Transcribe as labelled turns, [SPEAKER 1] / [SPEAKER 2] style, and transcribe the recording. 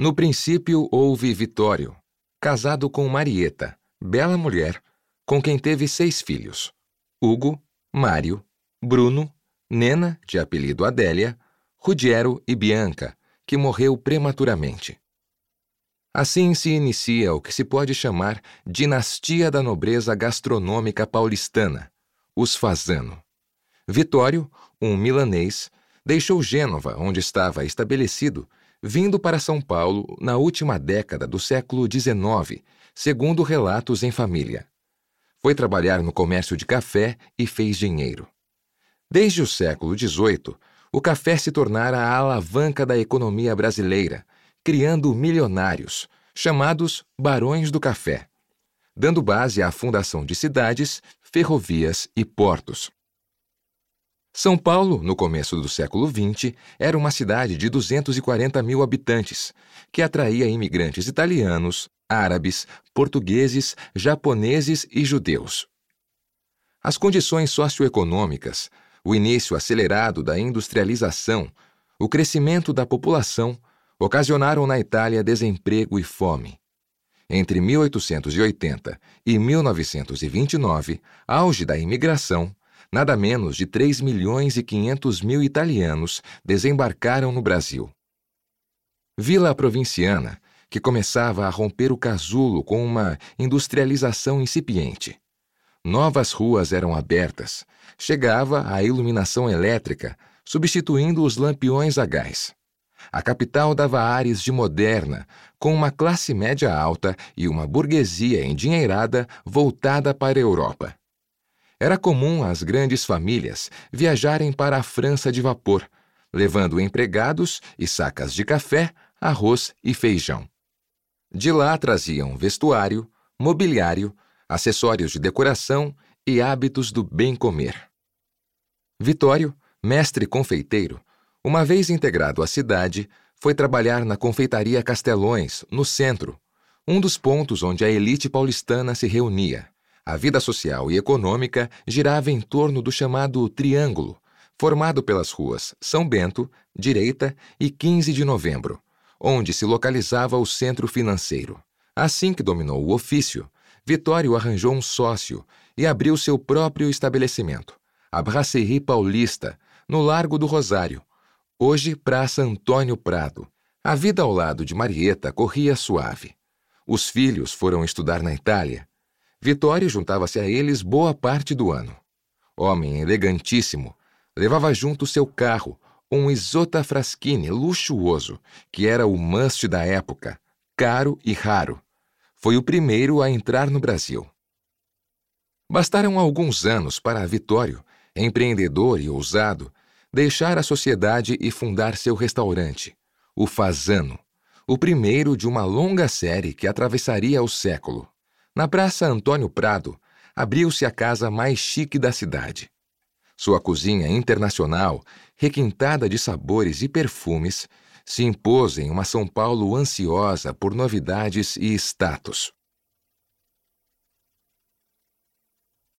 [SPEAKER 1] No princípio houve Vitório, casado com Marieta, bela mulher, com quem teve seis filhos: Hugo, Mário, Bruno, Nena, de apelido Adélia, Rudiero e Bianca, que morreu prematuramente. Assim se inicia o que se pode chamar dinastia da nobreza gastronômica paulistana, os Fazano. Vitório, um milanês, deixou Gênova, onde estava estabelecido, vindo para São Paulo na última década do século XIX, segundo relatos em família. Foi trabalhar no comércio de café e fez dinheiro. Desde o século XVIII, o café se tornara a alavanca da economia brasileira, criando milionários, chamados Barões do Café, dando base à fundação de cidades, ferrovias e portos. São Paulo, no começo do século XX, era uma cidade de 240 mil habitantes, que atraía imigrantes italianos, árabes, portugueses, japoneses e judeus. As condições socioeconômicas, o início acelerado da industrialização, o crescimento da população ocasionaram na Itália desemprego e fome. Entre 1880 e 1929, auge da imigração, nada menos de 3 milhões e 500 mil italianos desembarcaram no Brasil. Vila Provinciana, que começava a romper o casulo com uma industrialização incipiente. Novas ruas eram abertas, chegava a iluminação elétrica, substituindo os lampiões a gás. A capital dava ares de moderna, com uma classe média alta e uma burguesia endinheirada voltada para a Europa. Era comum às grandes famílias viajarem para a França de vapor, levando empregados e sacas de café, arroz e feijão. De lá traziam vestuário, mobiliário, acessórios de decoração e hábitos do bem comer. Vitório, mestre confeiteiro, uma vez integrado à cidade, foi trabalhar na confeitaria Castelões, no centro, um dos pontos onde a elite paulistana se reunia. A vida social e econômica girava em torno do chamado Triângulo, formado pelas ruas São Bento, Direita e 15 de Novembro, onde se localizava o centro financeiro. Assim que dominou o ofício, Vitório arranjou um sócio e abriu seu próprio estabelecimento, a Brasserie Paulista, no Largo do Rosário, Hoje, Praça Antônio Prado. A vida ao lado de Marieta corria suave. Os filhos foram estudar na Itália. Vitório juntava-se a eles boa parte do ano. Homem elegantíssimo, levava junto seu carro, um Isota Fraschini luxuoso, que era o must da época, caro e raro. Foi o primeiro a entrar no Brasil. Bastaram alguns anos para Vitório, empreendedor e ousado, deixar a sociedade e fundar seu restaurante, o Fazano, o primeiro de uma longa série que atravessaria o século. Na Praça Antônio Prado, abriu-se a casa mais chique da cidade. Sua cozinha internacional, requintada de sabores e perfumes, se impôs em uma São Paulo ansiosa por novidades e status.